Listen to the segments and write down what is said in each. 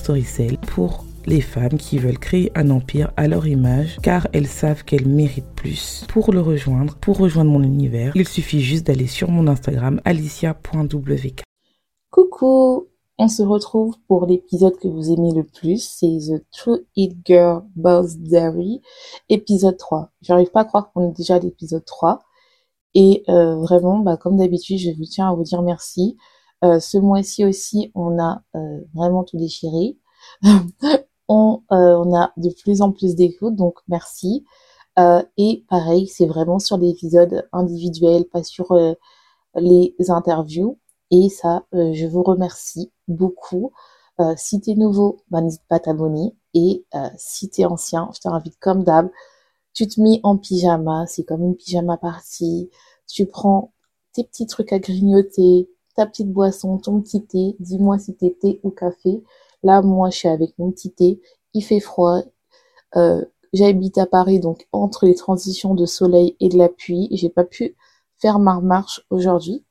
Storycell pour les femmes qui veulent créer un empire à leur image car elles savent qu'elles méritent plus. Pour le rejoindre, pour rejoindre mon univers, il suffit juste d'aller sur mon Instagram alicia.wk. Coucou, on se retrouve pour l'épisode que vous aimez le plus, c'est The True It Girl Boss Diary, épisode 3. J'arrive pas à croire qu'on est déjà à l'épisode 3. Et euh, vraiment, bah, comme d'habitude, je vous tiens à vous dire merci. Euh, ce mois-ci aussi, on a euh, vraiment tout déchiré. on, on a de plus en plus d'écoutes, donc merci. et pareil, c'est vraiment sur l'épisode individuel, pas sur les interviews. Et ça, je vous remercie beaucoup. si t'es nouveau, bah, n'hésite pas à t'abonner. Et si t'es ancien, je t'invite comme d'hab tu te mets en pyjama, c'est comme une pyjama party. Tu prends tes petits trucs à grignoter, ta petite boisson, ton petit thé. Dis-moi si t'es thé ou café. Là, moi, je suis avec mon petit thé. Il fait froid. Euh, J'habite à Paris, donc entre les transitions de soleil et de la pluie, j'ai pas pu faire ma marche aujourd'hui.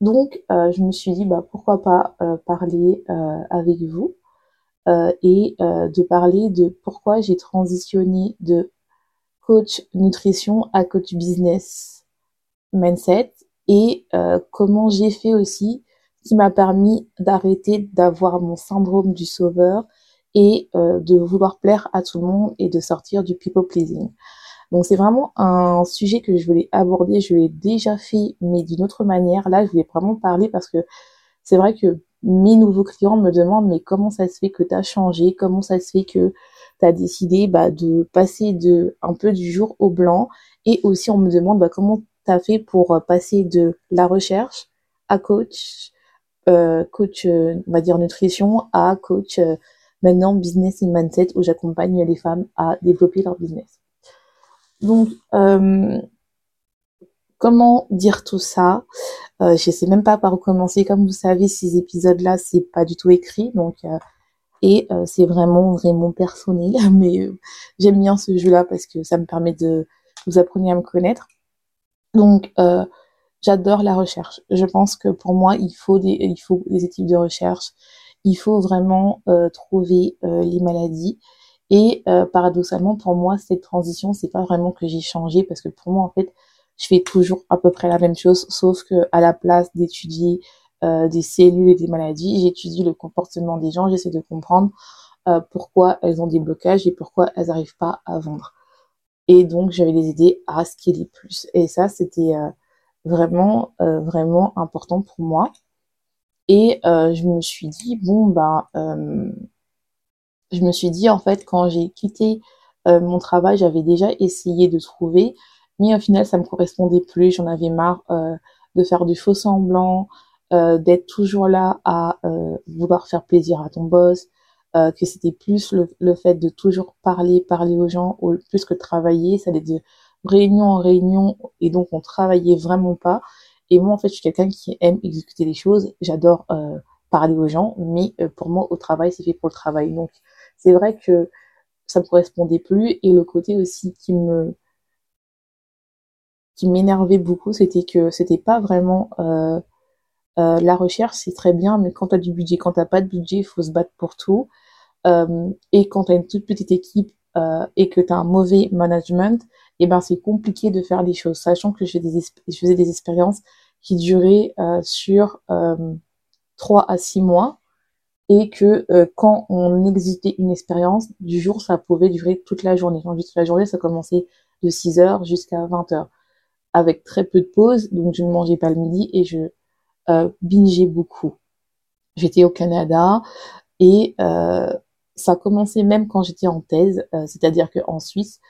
Donc, euh, je me suis dit, bah, pourquoi pas euh, parler avec vous. Et de parler de pourquoi j'ai transitionné de coach nutrition à coach business mindset et euh, comment j'ai fait aussi qui m'a permis d'arrêter d'avoir mon syndrome du sauveur et de vouloir plaire à tout le monde et de sortir du people pleasing. Donc c'est vraiment un sujet que je voulais aborder, je l'ai déjà fait mais d'une autre manière. Là, je voulais vraiment parler parce que c'est vrai que mes nouveaux clients me demandent mais comment ça se fait que tu as changé, comment ça se fait que tu as décidé bah, de passer de un peu du jour au blanc? Et aussi on me demande bah, comment as fait pour euh, passer de la recherche à coach, euh, coach euh, on va dire nutrition à coach maintenant business et mindset où j'accompagne les femmes à développer leur business. Donc comment dire tout ça? Je sais même pas par où commencer. Comme vous savez, ces épisodes-là, c'est pas du tout écrit, donc et c'est vraiment vraiment personnel. Mais j'aime bien ce jeu-là parce que ça me permet de vous apprendre à me connaître. Donc j'adore la recherche. Je pense que pour moi, il faut des équipes de recherche. Il faut vraiment trouver les maladies. Et paradoxalement, pour moi, cette transition, c'est pas vraiment que j'ai changé parce que pour moi, en fait, je fais toujours à peu près la même chose, sauf que à la place d'étudier euh, des cellules et des maladies, j'étudie le comportement des gens, j'essaie de comprendre euh, pourquoi elles ont des blocages et pourquoi elles n'arrivent pas à vendre. Et donc, je vais les aider à scaler plus. Et ça, c'était euh, vraiment, euh, vraiment important pour moi. Et euh, je me suis dit, bon, ben, je me suis dit, en fait, quand j'ai quitté mon travail, j'avais déjà essayé de trouver mais au final, ça me correspondait plus. J'en avais marre de faire du faux semblant, d'être toujours là à vouloir faire plaisir à ton boss, euh, que c'était plus le, le, fait de toujours parler, parler aux gens, plus que travailler. Ça allait de réunion en réunion, et donc on travaillait vraiment pas. Et moi, en fait, je suis quelqu'un qui aime exécuter les choses. J'adore euh, parler aux gens, mais pour moi, au travail, c'est fait pour le travail. Donc, c'est vrai que ça me correspondait plus. Et le côté aussi qui me qui m'énervait beaucoup, c'était que c'était pas vraiment euh, euh, la recherche, c'est très bien, mais quand tu as du budget, quand t'as pas de budget, il faut se battre pour tout. Euh, et quand tu as une toute petite équipe euh, et que tu as un mauvais management, et eh ben c'est compliqué de faire des choses, sachant que je, des je faisais des expériences qui duraient euh, sur euh, 3 à 6 mois et que quand on exitait une expérience, du jour, ça pouvait durer toute la journée. Quand toute la journée, ça commençait de 6 heures jusqu'à 20 heures avec très peu de pauses, donc je ne mangeais pas le midi et je bingeais beaucoup. J'étais au Canada Et ça a commencé même quand j'étais en thèse, c'est-à-dire qu'en Suisse,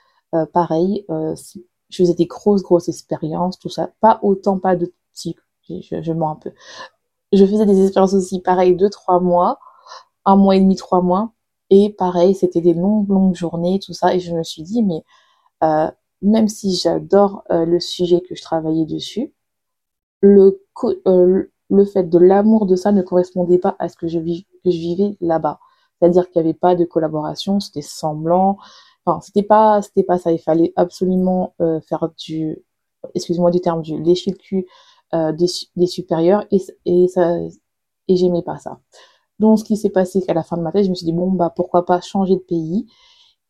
pareil, je faisais des grosses, grosses expériences, tout ça. Pas autant, pas de type, je, mens un peu. Je faisais des expériences aussi, pareil, deux, trois mois, un mois et demi, trois mois. Et pareil, c'était des longues, longues journées, tout ça. Et je me suis dit, mais euh, même si j'adore euh, le sujet que je travaillais dessus, le, euh, le fait de l'amour de ça ne correspondait pas à ce que je, que je vivais là-bas. C'est-à-dire qu'il n'y avait pas de collaboration, c'était semblant. Enfin, c'était pas, c'était pas ça. Il fallait absolument euh, faire du, excusez-moi du terme, du lécher le cul euh, des, supérieurs et, et ça, et j'aimais pas ça. Donc, ce qui s'est passé qu'à la fin de ma thèse, je me suis dit bon bah pourquoi pas changer de pays?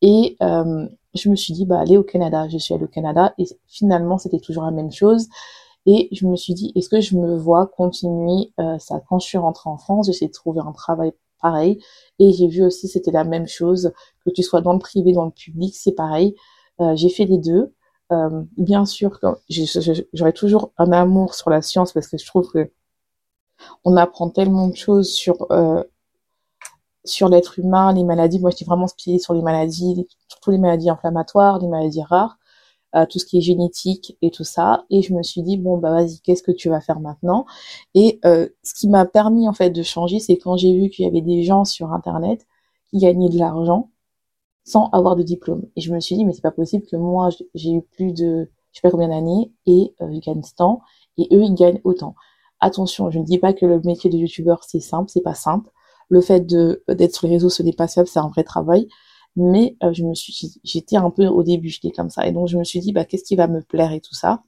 Et euh, je me suis dit bah aller au Canada. Je suis allée au Canada et finalement c'était toujours la même chose. Et je me suis dit, est-ce que je me vois continuer ça? Quand je suis rentrée en France, j'essaie de trouver un travail pareil. Et j'ai vu aussi, c'était la même chose, que tu sois dans le privé, dans le public, c'est pareil. Euh, j'ai fait les deux. Euh, bien sûr, j'aurais toujours un amour sur la science parce que je trouve que on apprend tellement de choses sur euh, l'être humain, les maladies. Moi, j'étais vraiment spécialisée sur les maladies, surtout les maladies inflammatoires, les maladies rares tout ce qui est génétique et tout ça. Et je me suis dit bon bah vas-y, qu'est-ce que tu vas faire maintenant? Et euh, ce qui m'a permis en fait de changer, c'est quand j'ai vu qu'il y avait des gens sur internet qui gagnaient de l'argent sans avoir de diplôme. Et je me suis dit mais c'est pas possible que moi j'ai eu plus de je sais pas combien d'années et euh, je gagne temps et eux ils gagnent autant. Attention, je ne dis pas que le métier de youtubeur c'est simple, c'est pas simple. Le fait d'être sur les réseaux ce n'est pas simple, c'est un vrai travail mais euh, je me suis j'étais un peu au début j'étais comme ça. Et donc je me suis dit bah qu'est-ce qui va me plaire et tout ça.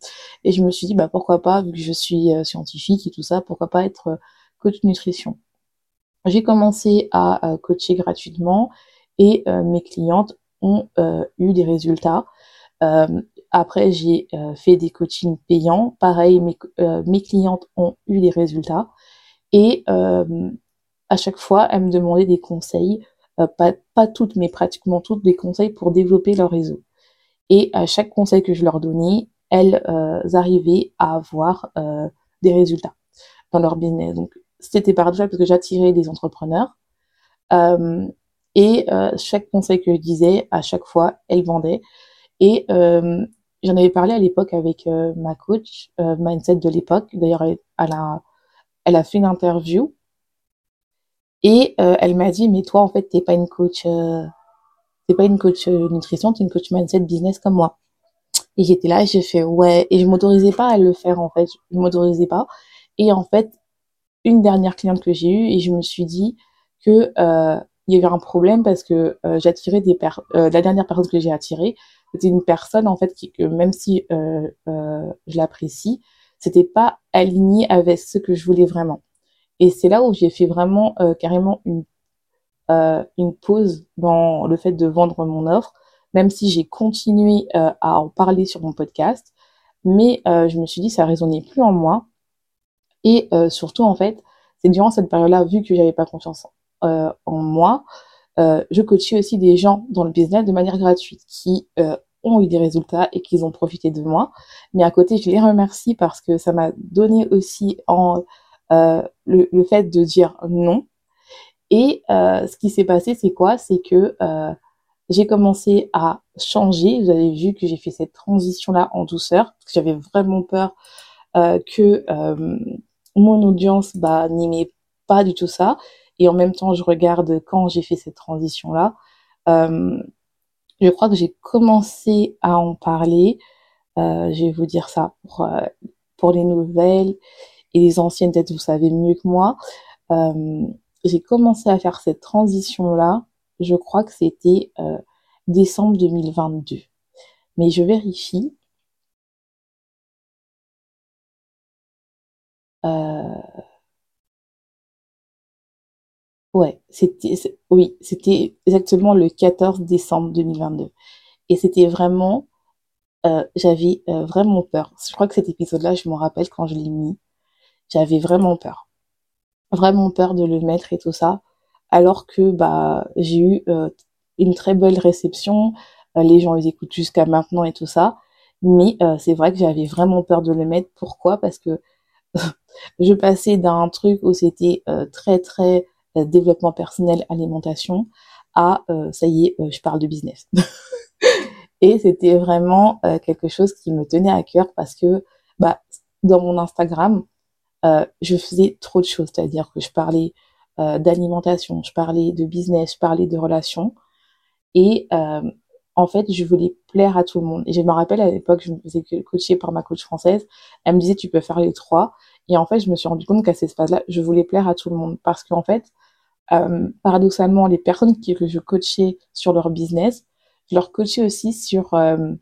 Et je me suis dit bah pourquoi pas vu que je suis euh, scientifique et tout ça pourquoi pas être euh, coach nutrition. J'ai commencé à coacher gratuitement et mes clientes ont eu des résultats. Après j'ai fait des coachings payants. Pareil mes, mes clientes ont eu des résultats. Et à chaque fois elles me demandaient des conseils euh, pas, pas toutes, mais pratiquement toutes, des conseils pour développer leur réseau. Et à chaque conseil que je leur donnais, elles euh, arrivaient à avoir euh, des résultats dans leur business. Donc c'était paradoxal parce que j'attirais des entrepreneurs. et chaque conseil que je disais, à chaque fois, elles vendaient. Et j'en avais parlé à l'époque avec ma coach mindset de l'époque. D'ailleurs, elle, a, elle a fait une interview et euh, elle m'a dit, mais toi, en fait, t'es pas une coach, euh, t'es pas une coach euh, nutrition, t'es une coach mindset business comme moi. Et j'étais là, j'ai fait ouais, et je m'autorisais pas à le faire en fait, je m'autorisais pas. Et en fait, une dernière cliente que j'ai eue, et je me suis dit que euh, il y avait un problème parce que euh, j'attirais des per la dernière personne que j'ai attirée, c'était une personne en fait qui, que même si je l'apprécie, c'était pas aligné avec ce que je voulais vraiment. Et c'est là où j'ai fait vraiment euh, carrément une, euh, une pause dans le fait de vendre mon offre, même si j'ai continué euh, à en parler sur mon podcast. Mais je me suis dit ça résonnait plus en moi. Et surtout en fait, c'est durant cette période-là, vu que j'avais pas confiance en moi, je coachais aussi des gens dans le business de manière gratuite qui ont eu des résultats et qui ont profité de moi. Mais à côté, je les remercie parce que ça m'a donné aussi en euh, le, le, fait de dire non. Et euh, ce qui s'est passé, c'est quoi? C'est que euh, j'ai commencé à changer. Vous avez vu que j'ai fait cette transition-là en douceur, j'avais vraiment peur euh, que euh, mon audience bah, n'aimait pas du tout ça. Et en même temps, je regarde quand j'ai fait cette transition-là. Euh, je crois que j'ai commencé à en parler. je vais vous dire ça pour, pour les nouvelles et les anciennes têtes, vous savez mieux que moi. Euh, j'ai commencé à faire cette transition-là, je crois que c'était euh, décembre 2022. Mais je vérifie. Euh... Ouais, c'était oui, c'était exactement le 14 décembre 2022. Et c'était vraiment euh, j'avais vraiment peur. Je crois que cet épisode-là, je me rappelle quand je l'ai mis j'avais vraiment peur. Vraiment peur de le mettre et tout ça. Alors que bah j'ai eu euh, une très belle réception, euh, les gens les écoutent jusqu'à maintenant et tout ça. Mais euh, c'est vrai que j'avais vraiment peur de le mettre. Pourquoi? Parce que je passais d'un truc où c'était très très développement personnel, alimentation, à ça y est, je parle de business. et c'était vraiment quelque chose qui me tenait à cœur parce que bah, dans mon Instagram, je faisais trop de choses, c'est-à-dire que je parlais d'alimentation, je parlais de business, je parlais de relations. Et en fait, je voulais plaire à tout le monde. Et je me rappelle à l'époque, je me faisais coacher par ma coach française. Elle me disait, tu peux faire les trois. Et en fait, je me suis rendu compte qu'à cette phase-là, je voulais plaire à tout le monde. Parce qu'en fait, euh, paradoxalement, les personnes que je coachais sur leur business, je leur coachais aussi sur, euh,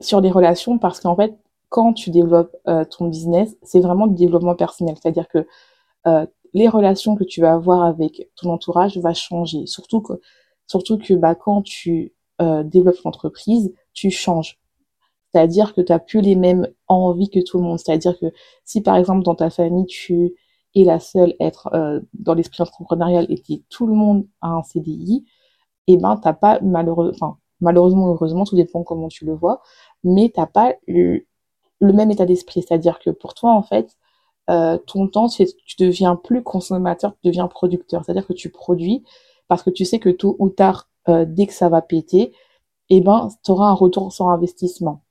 sur les relations. Parce qu'en fait, quand tu développes euh, ton business, c'est vraiment du développement personnel. C'est-à-dire que euh, les relations que tu vas avoir avec ton entourage va changer. Surtout que Surtout que bah, quand tu euh, développes l'entreprise, tu changes. C'est-à-dire que tu n'as plus les mêmes envies que tout le monde. C'est-à-dire que si par exemple dans ta famille, tu es la seule à être dans l'esprit entrepreneurial et que tout le monde a un CDI, eh ben t'as pas malheureusement, enfin malheureusement heureusement, tout dépend comment tu le vois, mais t'as pas le, le, même état d'esprit. C'est-à-dire que pour toi, en fait, euh, ton temps, tu deviens plus consommateur, tu deviens producteur. C'est-à-dire que tu produis parce que tu sais que tôt ou tard, euh, dès que ça va péter, eh ben, tu auras un retour sur investissement.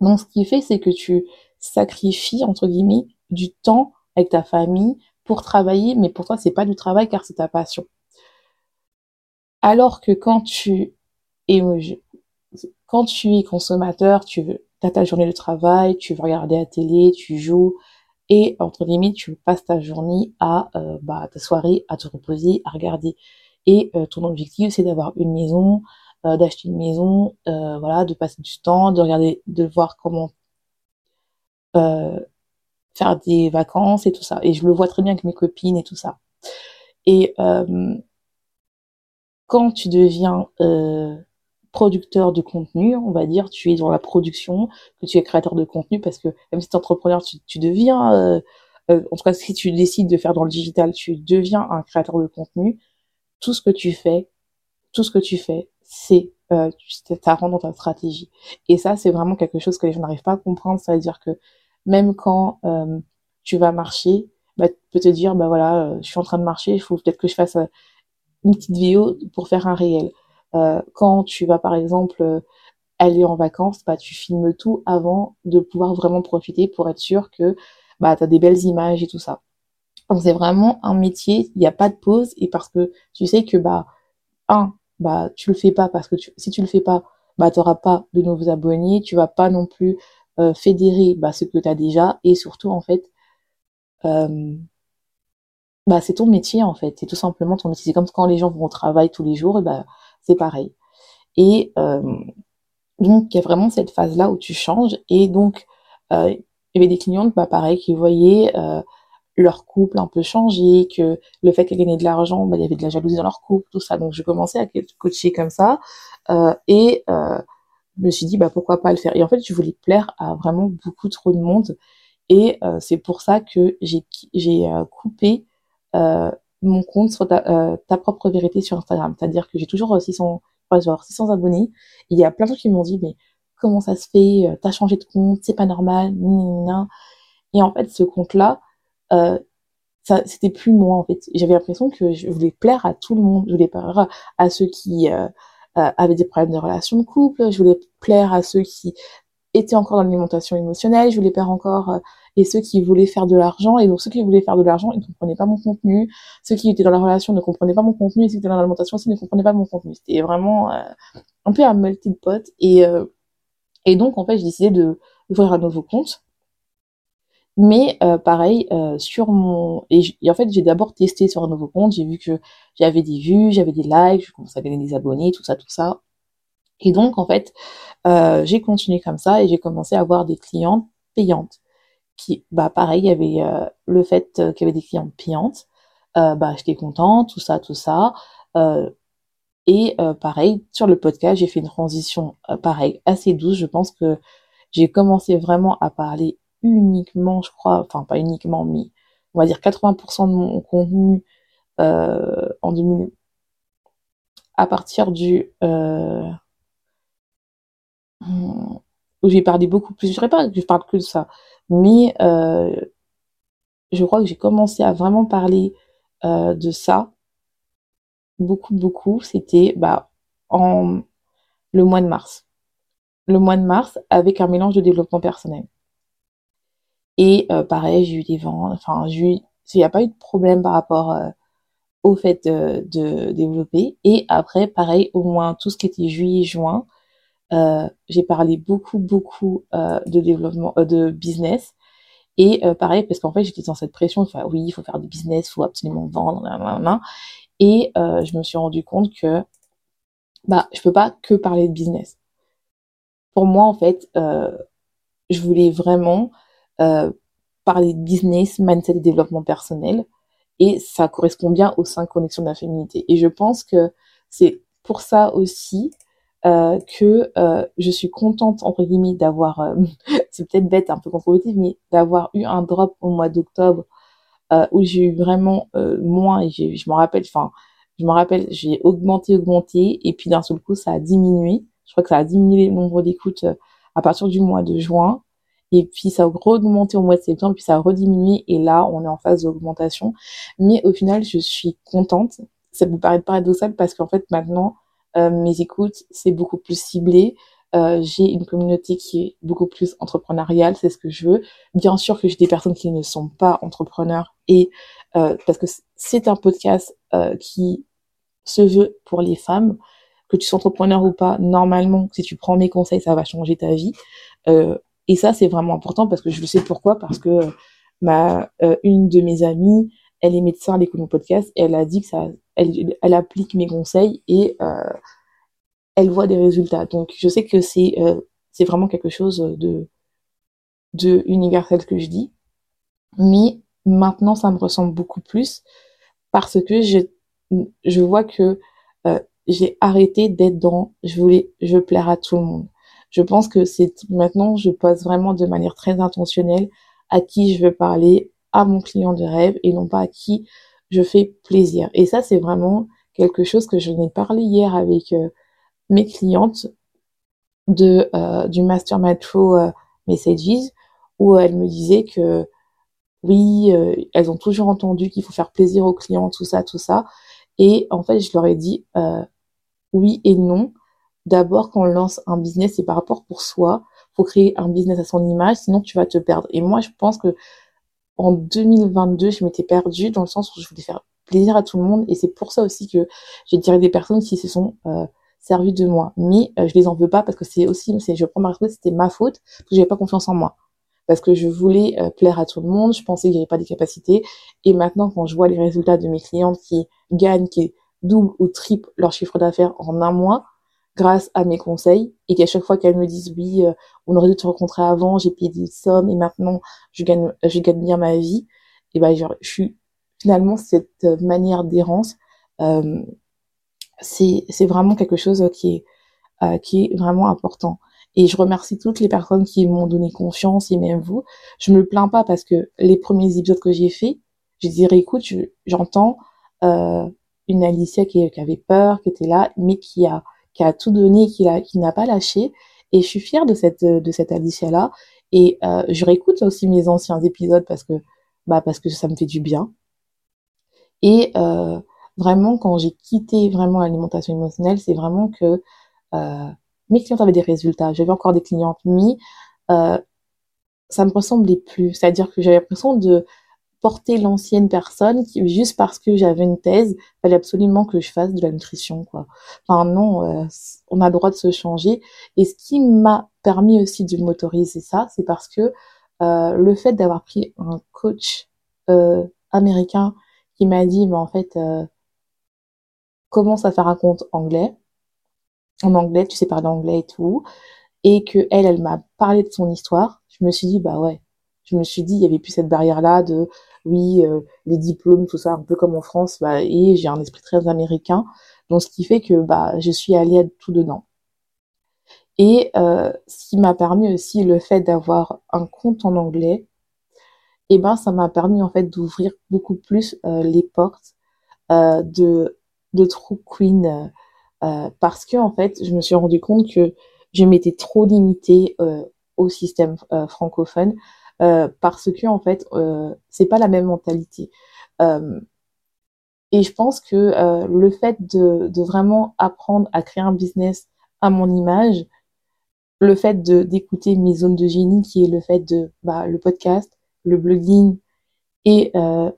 Donc, ce qui fait, c'est que tu sacrifies, entre guillemets, du temps avec ta famille pour travailler, mais pour toi, c'est pas du travail car c'est ta passion. Alors que quand tu es, quand tu es consommateur, tu as ta journée de travail, tu veux regarder la télé, tu joues, et entre guillemets, tu passes ta journée à, euh, bah, ta soirée, à te reposer, à regarder. Et euh, ton objectif, c'est d'avoir une maison, euh, d'acheter une maison, euh, voilà, de passer du temps, de regarder, de voir comment faire des vacances et tout ça. Et je le vois très bien avec mes copines et tout ça. Et quand tu deviens producteur de contenu, on va dire, tu es dans la production, que tu es créateur de contenu, parce que même si tu es entrepreneur, tu, deviens, en tout cas si tu décides de faire dans le digital, tu deviens un créateur de contenu, tout ce que tu fais, tout ce que tu fais, c'est euh, ça rentre dans ta stratégie. Et ça, c'est vraiment quelque chose que les gens n'arrivent pas à comprendre. C'est-à-dire que même quand euh, tu vas marcher, bah, tu peux te dire, bah voilà, euh, je suis en train de marcher, il faut peut-être que je fasse euh, une petite vidéo pour faire un réel. Euh, quand tu vas, par exemple, aller en vacances, bah, tu filmes tout avant de pouvoir vraiment profiter pour être sûr que bah, tu as des belles images et tout ça. Donc c'est vraiment un métier, il n'y a pas de pause et parce que tu sais que bah un bah tu le fais pas parce que si tu le fais pas bah tu n'auras pas de nouveaux abonnés, tu vas pas non plus euh, fédérer bah, ce que tu as déjà et surtout en fait euh, bah c'est ton métier en fait, c'est tout simplement ton métier. C'est comme quand les gens vont au travail tous les jours bah c'est pareil. Et euh, donc il y a vraiment cette phase là où tu changes et donc euh, il y avait des clientes bah pareil qui voyaient euh, leur couple un peu changé, que le fait qu'elle gagnait de l'argent, bah, il y avait de la jalousie dans leur couple, tout ça. Donc je commençais à coacher comme ça et je me suis dit bah pourquoi pas le faire? Et en fait je voulais plaire à vraiment beaucoup trop de monde et c'est pour ça que j'ai coupé mon compte sur ta, ta, propre vérité sur Instagram. C'est-à-dire que j'ai toujours 600 avoir 600 abonnés. il y a plein de gens qui m'ont dit mais comment ça se fait T'as changé de compte, c'est pas normal. Et en fait ce compte là euh, ça c'était plus moi en fait j'avais l'impression que je voulais plaire à tout le monde je voulais plaire à ceux qui euh, euh, avaient des problèmes de relations de couple je voulais plaire à ceux qui étaient encore dans l'alimentation émotionnelle je voulais plaire encore euh, et ceux qui voulaient faire de l'argent et donc ceux qui voulaient faire de l'argent ils ne comprenaient pas mon contenu. Ceux qui étaient dans la relation ne comprenaient pas mon contenu et ceux qui étaient dans l'alimentation aussi ne comprenaient pas mon contenu. C'était vraiment un peu un melting pot et et donc en fait j'ai décidé d'ouvrir un nouveau compte. Mais euh, pareil, euh, sur mon... Et, en fait, j'ai d'abord testé sur un nouveau compte, j'ai vu que j'avais des vues, j'avais des likes, je commençais à gagner des abonnés, tout ça, tout ça. Et donc, en fait, euh, j'ai continué comme ça et j'ai commencé à avoir des clientes payantes. Qui, bah pareil, il y avait euh, le fait qu'il y avait des clientes payantes. Euh, bah j'étais contente, tout ça, tout ça. et pareil, sur le podcast, j'ai fait une transition, pareil, assez douce. Je pense que j'ai commencé vraiment à parler uniquement, je crois, enfin pas uniquement, mais on va dire 80% de mon contenu euh, en 2000, à partir du euh, où j'ai parlé beaucoup plus, je dirais pas que je parle que de ça, mais euh, je crois que j'ai commencé à vraiment parler euh, de ça beaucoup, beaucoup. C'était bah, en le mois de mars. Le mois de mars avec un mélange de développement personnel. Et euh, pareil, j'ai eu des vents. Enfin, il n'y a pas eu de problème par rapport euh, au fait de, de, développer. Et après, pareil, au moins tout ce qui était juillet, juin, euh, j'ai parlé beaucoup, beaucoup euh, de développement, euh, de business. Et euh, pareil, parce qu'en fait, j'étais dans cette pression, enfin, oui, il faut faire du business, il faut absolument vendre, nan, et je me suis rendu compte que bah, je peux pas que parler de business. Pour moi, en fait, je voulais vraiment parler de business, mindset et développement personnel. Et ça correspond bien aux cinq connexions de la féminité. Et je pense que c'est pour ça aussi euh, que euh, je suis contente entre guillemets d'avoir, euh, c'est peut-être bête, un peu contre mais d'avoir eu un drop au mois d'octobre où j'ai eu vraiment moins et je me rappelle, enfin, je me rappelle, j'ai augmenté, augmenté et puis d'un seul coup ça a diminué. Je crois que ça a diminué le nombre d'écoutes à partir du mois de juin et puis ça a augmenté au mois de septembre, puis ça a rediminué, et là, on est en phase d'augmentation. Mais au final, je suis contente. Ça vous paraît paradoxal parce qu'en fait, maintenant, mes écoutes, c'est beaucoup plus ciblé. Euh, j'ai une communauté qui est beaucoup plus entrepreneuriale, c'est ce que je veux. Bien sûr que j'ai des personnes qui ne sont pas entrepreneurs et euh, parce que c'est un podcast euh, qui se veut pour les femmes, que tu sois entrepreneur ou pas, normalement, si tu prends mes conseils, ça va changer ta vie. Euh, et ça, c'est vraiment important parce que je le sais pourquoi, parce que ma euh, une de mes amies, elle est médecin, elle écoute mon podcast, et elle a dit que ça, elle, applique mes conseils et euh, elle voit des résultats. Donc, je sais que c'est euh, vraiment quelque chose de universel que je dis, mais maintenant, ça me ressemble beaucoup plus parce que je vois que euh, j'ai arrêté d'être dans je voulais je plaire à tout le monde je pense que c'est maintenant, je pose vraiment de manière très intentionnelle à qui je veux parler, à mon client de rêve et non pas à qui je fais plaisir. Et ça, c'est vraiment quelque chose que je n'ai parlé hier avec euh, mes clientes de euh, du Master Metro euh, Messages où elles me disaient que oui, elles ont toujours entendu qu'il faut faire plaisir aux clients, tout ça, tout ça. Et en fait, je leur ai dit oui et non d'abord quand on lance un business, c'est par rapport pour soi. Faut créer un business à son image, sinon tu vas te perdre. Et moi, je pense que en 2022, je m'étais perdue dans le sens où je voulais faire plaisir à tout le monde. Et c'est pour ça aussi que j'ai tiré des personnes qui se sont euh, servies de moi. Mais euh, je les en veux pas parce que c'est aussi, je prends ma responsabilité, c'était ma faute parce que j'avais pas confiance en moi. Parce que je voulais euh, plaire à tout le monde, je pensais que j'avais pas des capacités. Et maintenant, quand je vois les résultats de mes clientes qui gagnent, qui double ou triple leur chiffre d'affaires en un mois, grâce à mes conseils et qu'à chaque fois qu'elles me disent oui, euh, on aurait dû te rencontrer avant, j'ai payé des sommes et maintenant je gagne, je gagne bien ma vie, et ben je suis finalement cette manière d'errance, euh, c'est vraiment quelque chose qui est euh, qui est vraiment important. Et je remercie toutes les personnes qui m'ont donné confiance et même vous. Je me plains pas parce que les premiers épisodes que j'ai fait, je dirais écoute, j'entends euh, une Alicia qui, avait peur, qui était là, mais qui a qui a tout donné, qui, n'a pas lâché. Et je suis fière de cette, de Alicia-là. Et euh, je réécoute aussi mes anciens épisodes parce que, bah, parce que ça me fait du bien. Et euh, vraiment, quand j'ai quitté vraiment l'alimentation émotionnelle, c'est vraiment que euh, mes clientes avaient des résultats. J'avais encore des clientes, mais ça me ressemblait plus. C'est-à-dire que j'avais l'impression de porter l'ancienne personne qui, juste parce que j'avais une thèse, fallait absolument que je fasse de la nutrition, quoi. Enfin, non, euh, on a le droit de se changer. Et ce qui m'a permis aussi de m'autoriser ça, c'est parce que euh, le fait d'avoir pris un coach euh, américain qui m'a dit, mais en fait, euh, commence à faire un compte anglais. En anglais, tu sais parler anglais et tout. Et que elle, elle m'a parlé de son histoire. Je me suis dit, bah ouais. Je me suis dit, il y avait plus cette barrière-là de oui, euh, les diplômes, tout ça, un peu comme en France, bah, et j'ai un esprit très américain, donc ce qui fait que bah, je suis allée à tout dedans. Et euh, ce qui m'a permis aussi le fait d'avoir un compte en anglais, et eh ben ça m'a permis en fait d'ouvrir beaucoup plus euh, les portes de de True Queen parce que en fait je me suis rendu compte que je m'étais trop limitée au système francophone parce que en fait, c'est pas la même mentalité. et je pense que le fait de, de vraiment apprendre à créer un business à mon image, le fait de d'écouter mes zones de génie, qui est le fait de bah, le podcast, le blogging et euh,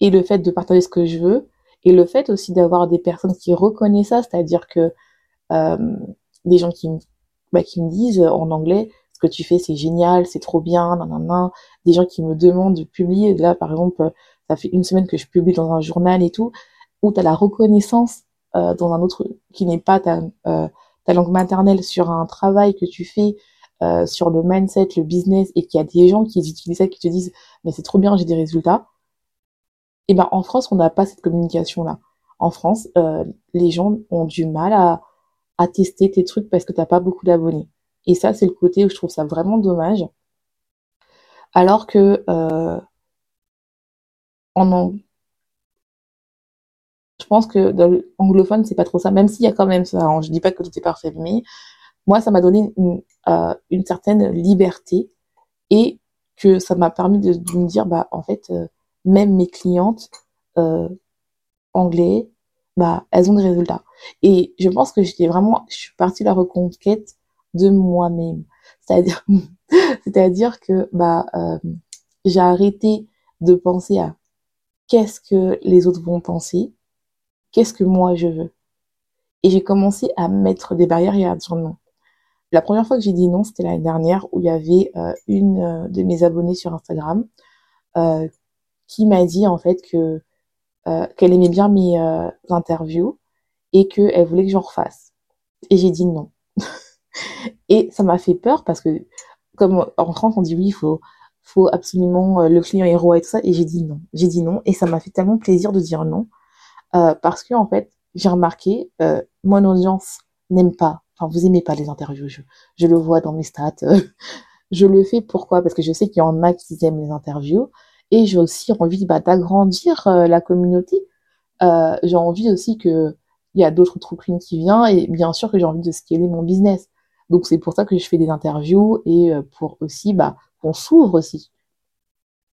et le fait de partager ce que je veux et le fait aussi d'avoir des personnes qui reconnaissent ça, c'est-à-dire que euh, des gens qui bah, qui me disent en anglais ce que tu fais c'est génial, c'est trop bien, des gens qui me demandent de publier là par exemple ça fait une semaine que je publie dans un journal et tout où tu as la reconnaissance euh, dans un autre qui n'est pas ta euh, ta langue maternelle sur un travail que tu fais euh, sur le mindset, le business, et qu'il y a des gens qui utilisent ça, qui te disent mais c'est trop bien, j'ai des résultats. Et eh ben en France, on n'a pas cette communication là. En France, les gens ont du mal à, à tester tes trucs parce que t'as pas beaucoup d'abonnés. Et ça, c'est le côté où je trouve ça vraiment dommage. Alors que euh, en, je pense que dans l'anglophone, c'est pas trop ça, même s'il y a quand même ça. Hein. Je dis pas que tout est parfait, mais moi, ça m'a donné une, euh, certaine liberté et que ça m'a permis de, me dire, bah, en fait, euh, même mes clientes euh, anglais, bah, elles ont des résultats. Et je pense que j'étais vraiment, je suis partie à la reconquête de moi-même. C'est-à-dire, c'est-à-dire que, bah, euh, j'ai arrêté de penser à qu'est-ce que les autres vont penser qu'est-ce que moi je veux Et j'ai commencé à mettre des barrières et à dire non. La première fois que j'ai dit non, c'était l'année dernière où il y avait euh, une euh, de mes abonnées sur Instagram euh, qui m'a dit en fait que qu'elle aimait bien mes interviews et qu'elle voulait que j'en refasse. Et j'ai dit non. et ça m'a fait peur parce que comme en France on dit oui, il faut absolument le client est roi et tout ça et j'ai dit non. J'ai dit non et ça m'a fait tellement plaisir de dire non euh, parce que en fait, j'ai remarqué, euh, mon audience n'aime pas, enfin vous aimez pas les interviews, je, le vois dans mes stats. je le fais pourquoi? Parce que je sais qu'il y en a qui aiment les interviews et j'ai aussi envie bah, d'agrandir euh, la communauté. Euh, j'ai envie aussi que il y a d'autres entreprises qui viennent et bien sûr que j'ai envie de scaler mon business. Donc c'est pour ça que je fais des interviews et euh, pour aussi bah qu'on s'ouvre aussi.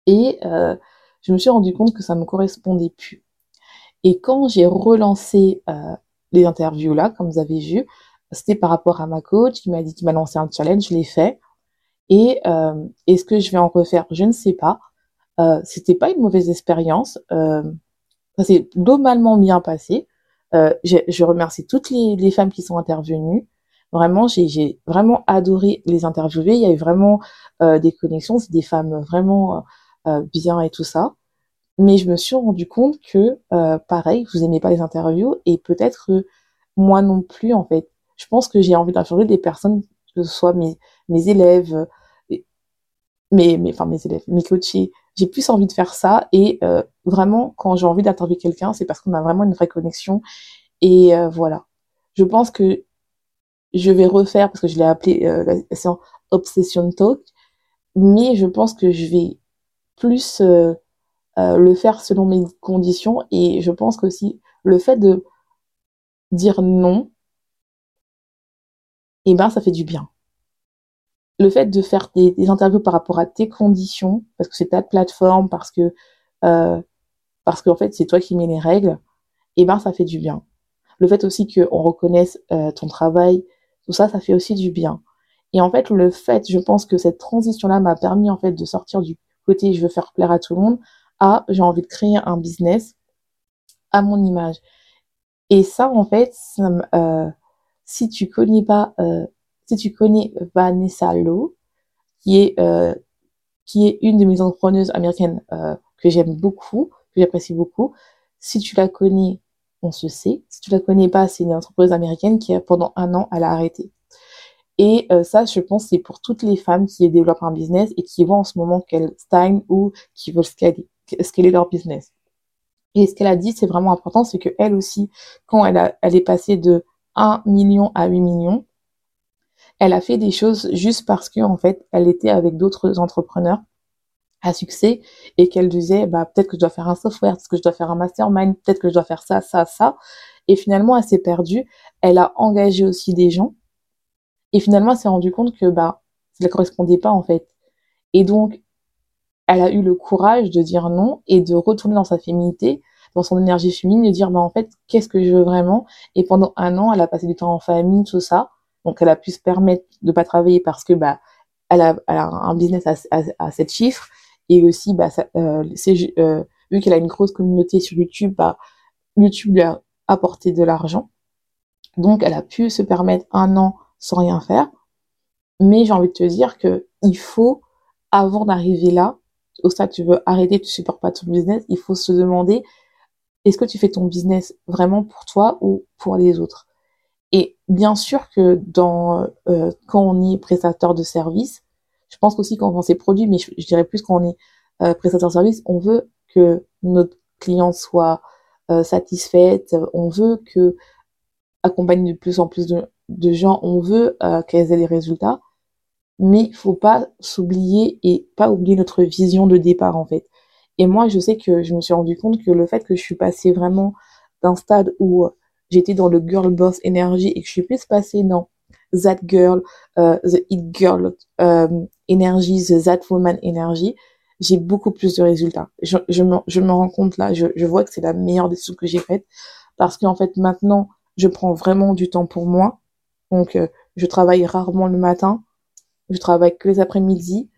Et euh, je me suis rendu compte que ça me correspondait plus. Et quand j'ai relancé euh, les interviews là, comme vous avez vu, c'était par rapport à ma coach qui m'a dit qu'il m'a lancé un challenge, je l'ai fait. Et est-ce que je vais en refaire? Je ne sais pas. Euh, c'était pas une mauvaise expérience. Euh, ça s'est globalement bien passé. Je remercie toutes les, femmes qui sont intervenues. Vraiment, j'ai vraiment adoré les interviewer. Il y a eu vraiment euh, des connexions. C'est des femmes vraiment euh, bien et tout ça mais je me suis rendu compte que euh, pareil, vous aimez pas les interviews et peut-être moi non plus en fait. Je pense que j'ai envie d'interviewer des personnes, que ce soit mes mes élèves, mes, mes enfin mes élèves, mes coachés. J'ai plus envie de faire ça et euh, vraiment quand j'ai envie d'interviewer quelqu'un, c'est parce qu'on a vraiment une vraie connexion et euh, voilà. Je pense que je vais refaire parce que je l'ai appelé euh, la Obsession Talk, mais je pense que je vais plus euh, euh, le faire selon mes conditions et je pense qu'aussi le fait de dire non, eh ben ça fait du bien. Le fait de faire des, interviews par rapport à tes conditions, parce que c'est ta plateforme, parce que parce fait c'est toi qui mets les règles, eh ben ça fait du bien. Le fait aussi qu'on reconnaisse euh, ton travail, tout ça, ça fait aussi du bien. Et en fait, le fait, je pense que cette transition-là m'a permis en fait de sortir du côté je veux faire plaire à tout le monde à j'ai envie de créer un business à mon image. Et ça, en fait, euh, si tu connais pas, euh, si tu connais Vanessa Lowe, qui est euh, qui est une de mes entrepreneuses américaines que j'aime beaucoup, que j'apprécie beaucoup. Si tu la connais, on se sait. Si tu la connais pas, c'est une entrepreneuse américaine qui, pendant un an, elle a arrêté. Et ça, je pense, c'est pour toutes les femmes qui développent un business et qui voient en ce moment qu'elles stagnent ou qui veulent scaler qu'elle leur business. Et ce qu'elle a dit, c'est vraiment important, c'est que elle aussi, quand elle est passée de 1 million à 8 millions, elle a fait des choses juste parce que en fait, elle était avec d'autres entrepreneurs à succès et qu'elle disait bah peut-être que je dois faire un software, peut-être que je dois faire un mastermind, peut-être que je dois faire ça, ça, ça. Et finalement, elle s'est perdue. Elle a engagé aussi des gens. Et finalement, elle s'est rendue compte que bah ça ne correspondait pas en fait. Et donc, elle a eu le courage de dire non et de retourner dans sa féminité, dans son énergie féminine, de dire, bah, en fait, qu'est-ce que je veux vraiment? Et pendant un an, elle a passé du temps en famille, tout ça. Donc, elle a pu se permettre de pas travailler parce que, bah, elle a, un business à, à, à 7 chiffres. Et aussi, bah, ça, euh, euh, vu qu'elle a une grosse communauté sur YouTube, bah, YouTube lui a apporté de l'argent. Donc, elle a pu se permettre un an sans rien faire. Mais j'ai envie de te dire que il faut, avant d'arriver là, au stade tu veux arrêter, tu supportes pas ton business, il faut se demander est-ce que tu fais ton business vraiment pour toi ou pour les autres? Et bien sûr que dans euh, quand on est prestataire de service, je pense aussi quand on vend ses produits, mais je, dirais plus quand on est euh, prestataire de service, on veut que notre client soit euh, satisfaite, on veut que accompagne de plus en plus de, gens, on veut euh, qu'elles aient des résultats, mais il faut pas s'oublier et pas oublier notre vision de départ en fait. Et moi, je sais que je me suis rendu compte que le fait que je suis passée vraiment d'un stade où j'étais dans le girl boss énergie et que je suis plus passée dans that girl, uh, the it girl um, energy, the that woman energy, j'ai beaucoup plus de résultats. Je, je, me, je me rends compte là, je, je vois que c'est la meilleure des choses que j'ai faites parce qu'en fait maintenant, je prends vraiment du temps pour moi. Donc, euh, je travaille rarement le matin. Je travaille que les après-midi.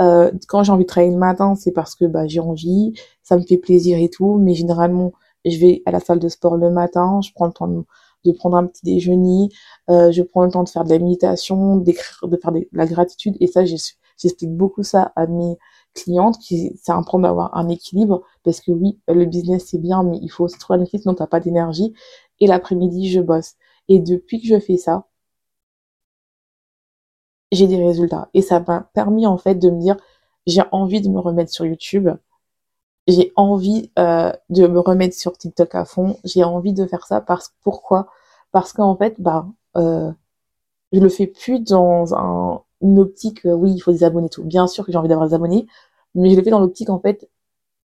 Euh, quand j'ai envie de travailler le matin, c'est parce que bah, j'ai envie, ça me fait plaisir et tout. Mais généralement, je vais à la salle de sport le matin, je prends le temps de, de prendre un petit déjeuner, euh, je prends le temps de faire de la méditation, d'écrire, de faire de la gratitude. Et ça, j'explique beaucoup ça à mes clientes, qui c'est important d'avoir un équilibre, parce que oui, le business c'est bien, mais il faut aussi trouver un équilibre, sinon t'as pas d'énergie. Et l'après-midi, je bosse. Et depuis que je fais ça, j'ai des résultats. Et ça m'a permis en fait de me dire, j'ai envie de me remettre sur YouTube, j'ai envie euh, de me remettre sur TikTok à fond, j'ai envie de faire ça parce pourquoi? Parce qu'en fait, bah, euh, je le fais plus dans un, une optique, euh, oui, il faut des abonnés, tout. Bien sûr que j'ai envie d'avoir des abonnés, mais je le fais dans l'optique en fait,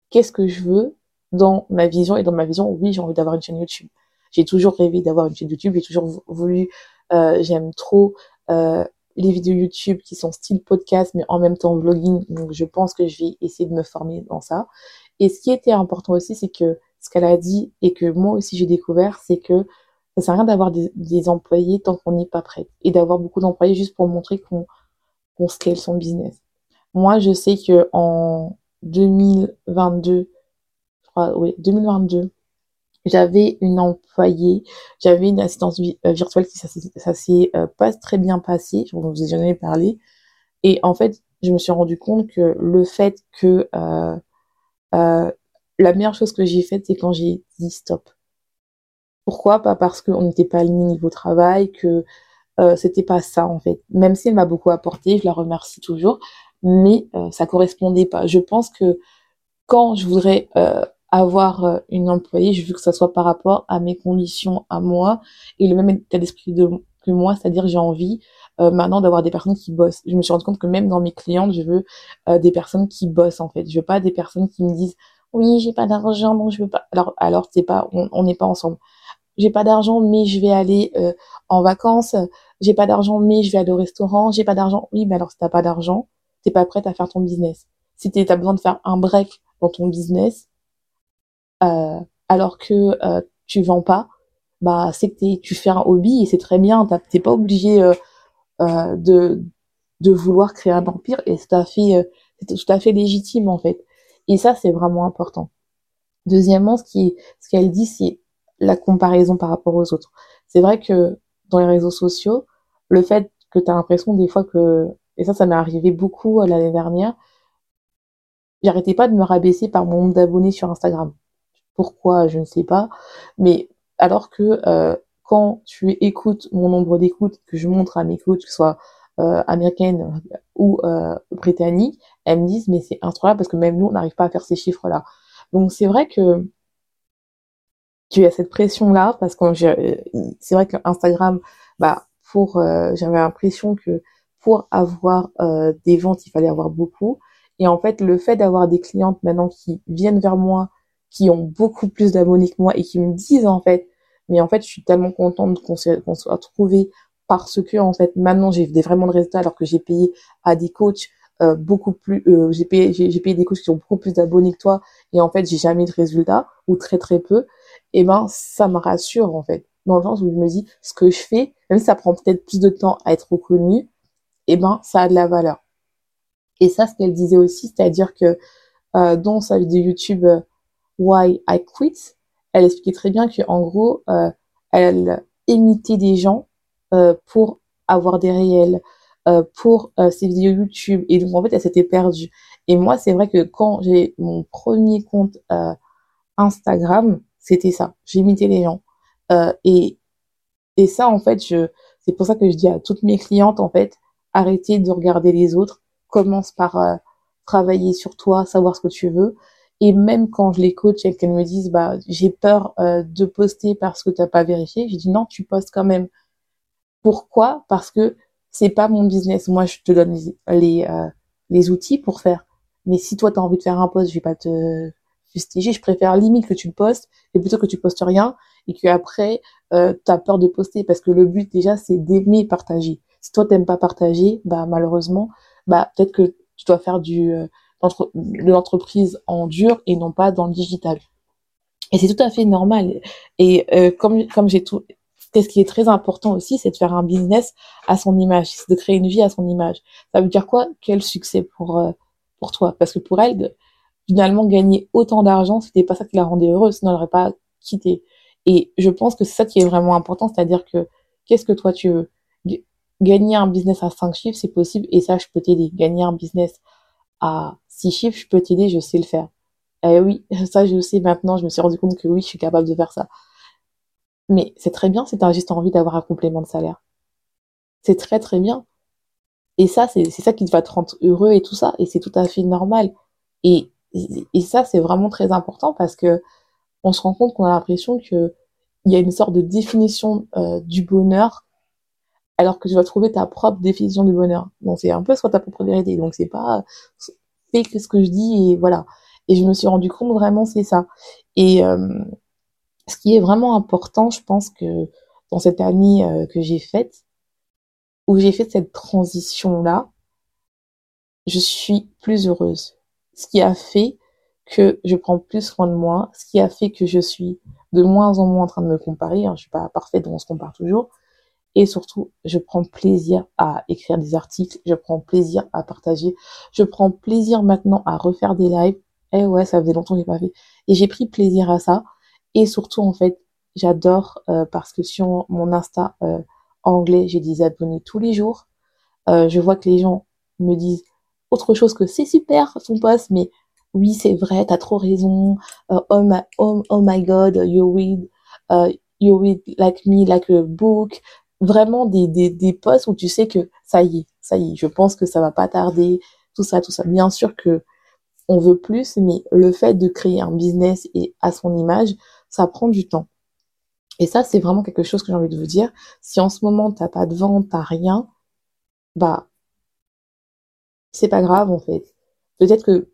qu'est-ce que je veux dans ma vision? Et dans ma vision, oui, j'ai envie d'avoir une chaîne YouTube. J'ai toujours rêvé d'avoir une chaîne YouTube, j'ai toujours voulu, euh, j'aime trop euh, les vidéos YouTube qui sont style podcast, mais en même temps vlogging. Donc, je pense que je vais essayer de me former dans ça. Et ce qui était important aussi, c'est que ce qu'elle a dit et que moi aussi j'ai découvert, c'est que ça sert à rien d'avoir des, employés tant qu'on n'est pas prêt et d'avoir beaucoup d'employés juste pour montrer qu'on qu'on scale son business. Moi, je sais que en 2022, je crois, oui, 2022, j'avais une employée, j'avais une assistance euh, virtuelle qui ça, s'est euh, pas très bien passé, je vous ai jamais parlé. Et en fait, je me suis rendu compte que le fait que euh, euh, la meilleure chose que j'ai faite, c'est quand j'ai dit stop. Pourquoi? Pas parce qu'on n'était pas aligné niveau travail, que euh, c'était pas ça en fait. Même si elle m'a beaucoup apporté, je la remercie toujours, mais euh, ça correspondait pas. Je pense que quand je voudrais euh, avoir euh, une employée, je veux que ça soit par rapport à mes conditions à moi et le même état d'esprit de que moi, c'est-à-dire j'ai envie euh, maintenant d'avoir des personnes qui bossent. Je me suis rendu compte que même dans mes clientes, je veux euh, des personnes qui bossent en fait. Je veux pas des personnes qui me disent oui, j'ai pas d'argent, donc je veux pas. Alors, alors c'est pas, on n'est pas ensemble. J'ai pas d'argent, mais je vais aller euh, en vacances. J'ai pas d'argent, mais je vais aller au restaurant. J'ai pas d'argent. Oui, mais alors si t'as pas d'argent, t'es pas prête à faire ton business. Si t'as besoin de faire un break dans ton business, euh, alors que euh, tu vends pas, bah c'est que tu fais un hobby et c'est très bien. T'es pas obligé euh, euh, de de vouloir créer un empire et c'est tout à fait euh, c'est tout à fait légitime en fait. Et ça c'est vraiment important. Deuxièmement, ce qui ce qu'elle dit c'est la comparaison par rapport aux autres. C'est vrai que dans les réseaux sociaux, le fait que tu as l'impression des fois que et ça ça m'est arrivé beaucoup l'année dernière, j'arrêtais pas de me rabaisser par mon nombre d'abonnés sur Instagram. Pourquoi, je ne sais pas. Mais alors que euh, quand tu écoutes mon nombre d'écoutes que je montre à mes coachs, que ce soit euh, américaines ou euh, britanniques, elles me disent mais c'est incroyable parce que même nous on n'arrive pas à faire ces chiffres-là. Donc c'est vrai que tu as cette pression-là parce que c'est vrai que Instagram, bah pour euh, j'avais l'impression que pour avoir euh, des ventes il fallait avoir beaucoup et en fait le fait d'avoir des clientes maintenant qui viennent vers moi qui ont beaucoup plus d'abonnés que moi et qui me disent en fait, mais en fait, je suis tellement contente qu'on soit trouvé parce que en fait, maintenant j'ai vraiment de résultats alors que j'ai payé à des coachs euh, beaucoup plus, euh, j'ai payé, j'ai payé des coachs qui ont beaucoup plus d'abonnés que toi. Et en fait j'ai jamais de résultats ou très très peu, et eh ben ça me rassure en fait. Dans le sens où je me dis ce que je fais, même si ça prend peut-être plus de temps à être reconnu, et eh ben ça a de la valeur. Et ça, ce qu'elle disait aussi, c'est-à-dire que euh, dans sa vidéo YouTube Why I Quit, elle expliquait très bien que en gros, euh, elle imitait des gens euh, pour avoir des réels, euh, pour ses vidéos YouTube. Et donc en fait, elle s'était perdue. Et moi, c'est vrai que quand j'ai mon premier compte Instagram, c'était ça. J'imitais les gens. et ça, en fait, c'est pour ça que je dis à toutes mes clientes, en fait, arrêtez de regarder les autres. Commence par travailler sur toi, savoir ce que tu veux. Et même quand je les coach et me disent, bah, j'ai peur euh, de poster parce que t'as pas vérifié, je dis non, tu postes quand même. Pourquoi? Parce que c'est pas mon business. Moi, je te donne les les, euh, outils pour faire. Mais si toi, tu as envie de faire un post, je vais pas te fustiger. Je préfère limite que tu le postes et plutôt que tu postes rien et que après euh, tu as peur de poster parce que le but déjà c'est d'aimer partager. Si toi t'aimes pas partager, bah malheureusement, bah peut-être que tu dois faire du euh, l'entreprise en dur et non pas dans le digital. Et c'est tout à fait normal. Et euh, comme comme j'ai tout, ce qui est très important aussi, c'est de faire un business à son image, c'est de créer une vie à son image. Ça veut dire quoi? Quel succès pour euh, pour toi? Parce que pour elle, finalement, gagner autant d'argent, c'était pas ça qui la rendait heureuse, sinon elle n'aurait pas quitté. Et je pense que c'est ça qui est vraiment important, c'est-à-dire que qu'est-ce que toi tu veux? Gagner un business à 5 chiffres, c'est possible, et ça, je peux t'aider. Gagner un business à six chiffres, je peux t'aider, je sais le faire. Eh oui, ça je sais maintenant, je me suis rendu compte que oui, je suis capable de faire ça. Mais c'est très bien si tu juste envie d'avoir un complément de salaire. C'est très très bien. Et ça, c'est ça qui va te rendre heureux et tout ça, et c'est tout à fait normal. Et, ça, c'est vraiment très important parce que on se rend compte qu'on a l'impression que il y a une sorte de définition euh, du bonheur alors que tu vas trouver ta propre définition du bonheur. Donc c'est un peu soit ta propre vérité. Donc c'est pas fais que ce que je dis et voilà. Et je me suis rendu compte vraiment c'est ça. Et euh, ce qui est vraiment important, je pense que dans cette année euh, que j'ai faite, où j'ai fait cette transition là, je suis plus heureuse. Ce qui a fait que je prends plus soin de moi, ce qui a fait que je suis de moins en moins en train de me comparer. Hein, je suis pas parfaite, on se compare toujours et surtout, je prends plaisir à écrire des articles, je prends plaisir à partager, je prends plaisir maintenant à refaire des lives. Eh ouais, ça faisait longtemps que j'ai pas fait. Et j'ai pris plaisir à ça. Et surtout, en fait, j'adore euh, parce que sur mon Insta euh, anglais, j'ai des abonnés tous les jours. Euh, je vois que les gens me disent autre chose que c'est super son post, mais oui, c'est vrai, t'as trop raison. oh, my, oh, oh, my God, you read, you read like me, like a book vraiment des, des, des posts où tu sais que ça y est, ça y est, je pense que ça va pas tarder, tout ça, tout ça. Bien sûr que on veut plus, mais le fait de créer un business et à son image, ça prend du temps. Et ça, c'est vraiment quelque chose que j'ai envie de vous dire. Si en ce moment, t'as pas de vente, t'as rien, bah, c'est pas grave, en fait. Peut-être que,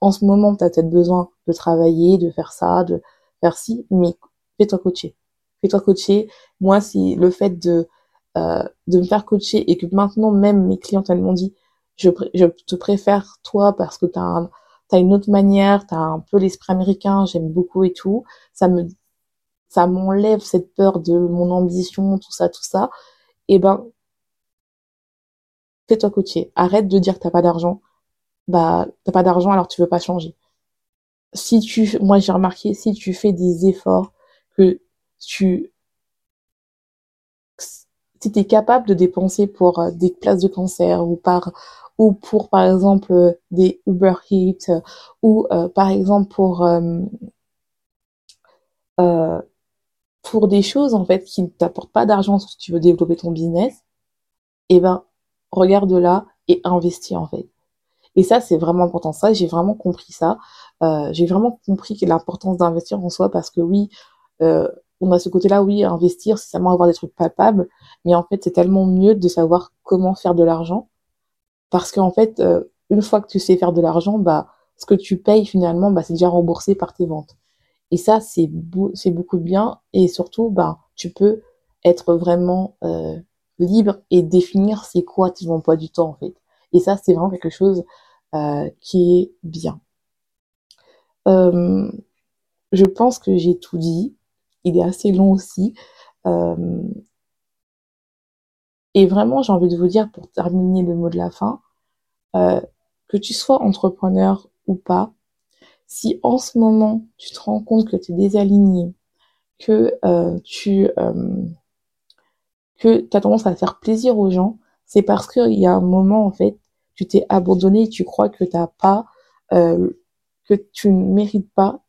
en ce moment, t'as peut-être besoin de travailler, de faire ça, de faire ci, mais fais-toi coacher fais-toi coacher. Moi, c'est le fait de, euh, de me faire coacher et que maintenant, même mes clientes, elles m'ont dit, je, je te préfère toi parce que tu as, as une autre manière, tu as un peu l'esprit américain, j'aime beaucoup et tout. Ça me ça m'enlève cette peur de mon ambition, tout ça, tout ça. Et eh ben, fais-toi coacher. Arrête de dire que t'as pas d'argent. Bah, t'as pas d'argent alors tu veux pas changer. Si tu, moi j'ai remarqué, si tu fais des efforts, que tu si tu es capable de dépenser pour euh, des places de concert ou par ou pour par exemple euh, des Uber Eats ou euh, par exemple pour pour des choses en fait qui ne t'apportent pas d'argent si tu veux développer ton business, et eh ben regarde là et investis en fait. Et ça c'est vraiment important. Ça j'ai vraiment compris ça. j'ai vraiment compris l'importance d'investir en soi parce que oui, on a ce côté-là, oui, investir, c'est seulement avoir des trucs palpables, mais en fait, c'est tellement mieux de savoir comment faire de l'argent, parce qu'en fait, euh, une fois que tu sais faire de l'argent, bah, ce que tu payes finalement, bah, c'est déjà remboursé par tes ventes. Et ça, c'est c'est beaucoup de bien, et surtout, bah, tu peux être vraiment euh, libre et définir c'est quoi tes emplois du temps en fait. Et ça, c'est vraiment quelque chose euh, qui est bien. Je pense que j'ai tout dit. Il est assez long aussi. Euh, et vraiment, j'ai envie de vous dire, pour terminer le mot de la fin, euh, que tu sois entrepreneur ou pas, si en ce moment tu te rends compte que tu es désaligné, que euh, tu que as tendance à faire plaisir aux gens, c'est parce qu'il y a un moment en fait, tu t'es abandonné tu crois que t'as pas, que tu ne mérites pas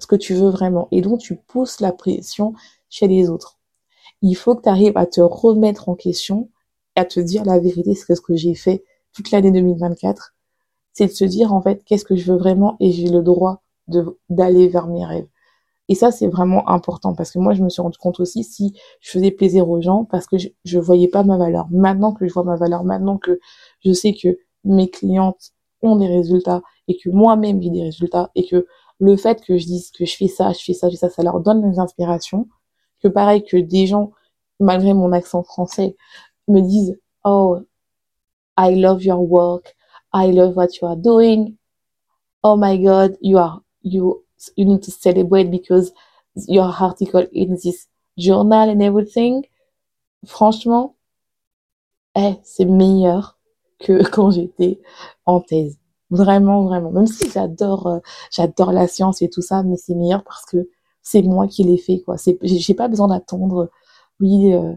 ce que tu veux vraiment, et donc tu pousses la pression chez les autres. Il faut que tu arrives à te remettre en question à te dire la vérité, c'est ce que j'ai fait toute l'année 2024, c'est de se dire en fait qu'est-ce que je veux vraiment et j'ai le droit d'aller vers mes rêves. Et ça, c'est vraiment important parce que moi, je me suis rendu compte aussi si je faisais plaisir aux gens parce que je, je voyais pas ma valeur. Maintenant que je vois ma valeur, maintenant que je sais que mes clientes ont des résultats et que moi-même j'ai des résultats et que le fait que je dise que je fais ça, je fais ça, je fais ça, ça leur donne des inspirations. Que pareil, que des gens, malgré mon accent français, me disent, oh, I love your work. I love what you are doing. Oh my God, you are, you you need to celebrate because your article in this journal and everything. Franchement, eh, c'est meilleur que quand j'étais en thèse. Vraiment, vraiment. Même si j'adore, euh, j'adore la science et tout ça, mais c'est meilleur parce que c'est moi qui l'ai fait, quoi. C'est, j'ai pas besoin d'attendre, oui, euh,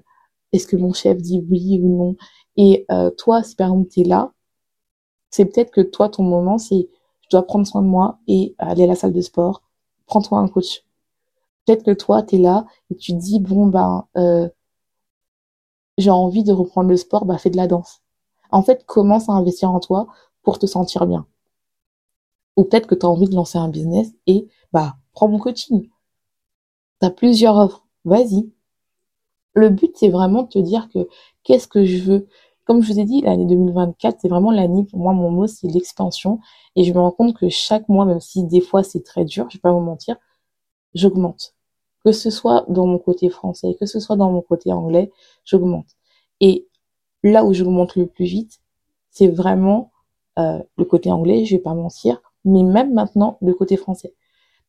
est-ce que mon chef dit oui ou non. Et euh, toi, si par exemple t'es là, c'est peut-être que toi, ton moment, c'est je dois prendre soin de moi et aller à la salle de sport, prends-toi un coach. Peut-être que toi, tu es là et tu dis, bon, ben, j'ai envie de reprendre le sport, bah, fais de la danse. En fait, commence à investir en toi pour te sentir bien. Ou peut-être que tu as envie de lancer un business et, bah, prends mon coaching. Tu as plusieurs offres. Vas-y. Le but, c'est vraiment de te dire que qu'est-ce que je veux comme je vous ai dit, l'année 2024, c'est vraiment l'année, pour moi, mon mot, c'est l'expansion. Et je me rends compte que chaque mois, même si des fois c'est très dur, je vais pas vous mentir, j'augmente. Que ce soit dans mon côté français, que ce soit dans mon côté anglais, j'augmente. Et là où j'augmente le plus vite, c'est vraiment euh, le côté anglais, je vais pas mentir, mais même maintenant le côté français.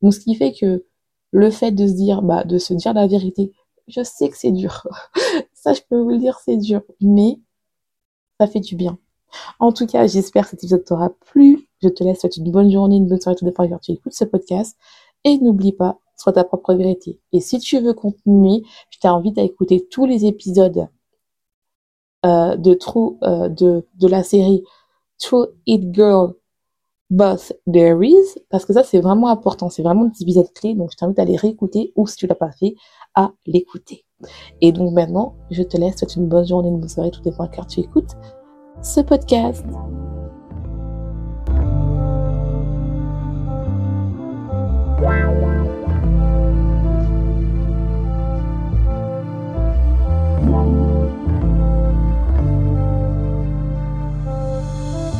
Donc ce qui fait que le fait de se dire, bah, de se dire la vérité, je sais que c'est dur. Ça, je peux vous le dire, c'est dur. Mais ça fait du bien. En tout cas, j'espère que cet épisode t'aura plu. Je te laisse souhaiter une bonne journée, une bonne soirée, tout dépend quand tu écoutes ce podcast. Et n'oublie pas, sois ta propre vérité. Et si tu veux continuer, je t'invite à écouter tous les épisodes euh, de, True, euh, de, de la série True It Girl Boss There Is, parce que ça c'est vraiment important, c'est vraiment des épisodes clés, donc je t'invite à les réécouter ou si tu l'as pas fait, à l'écouter. Et donc maintenant, je te laisse, souhaite une bonne journée, une bonne soirée, tout dépend car tu écoutes ce podcast.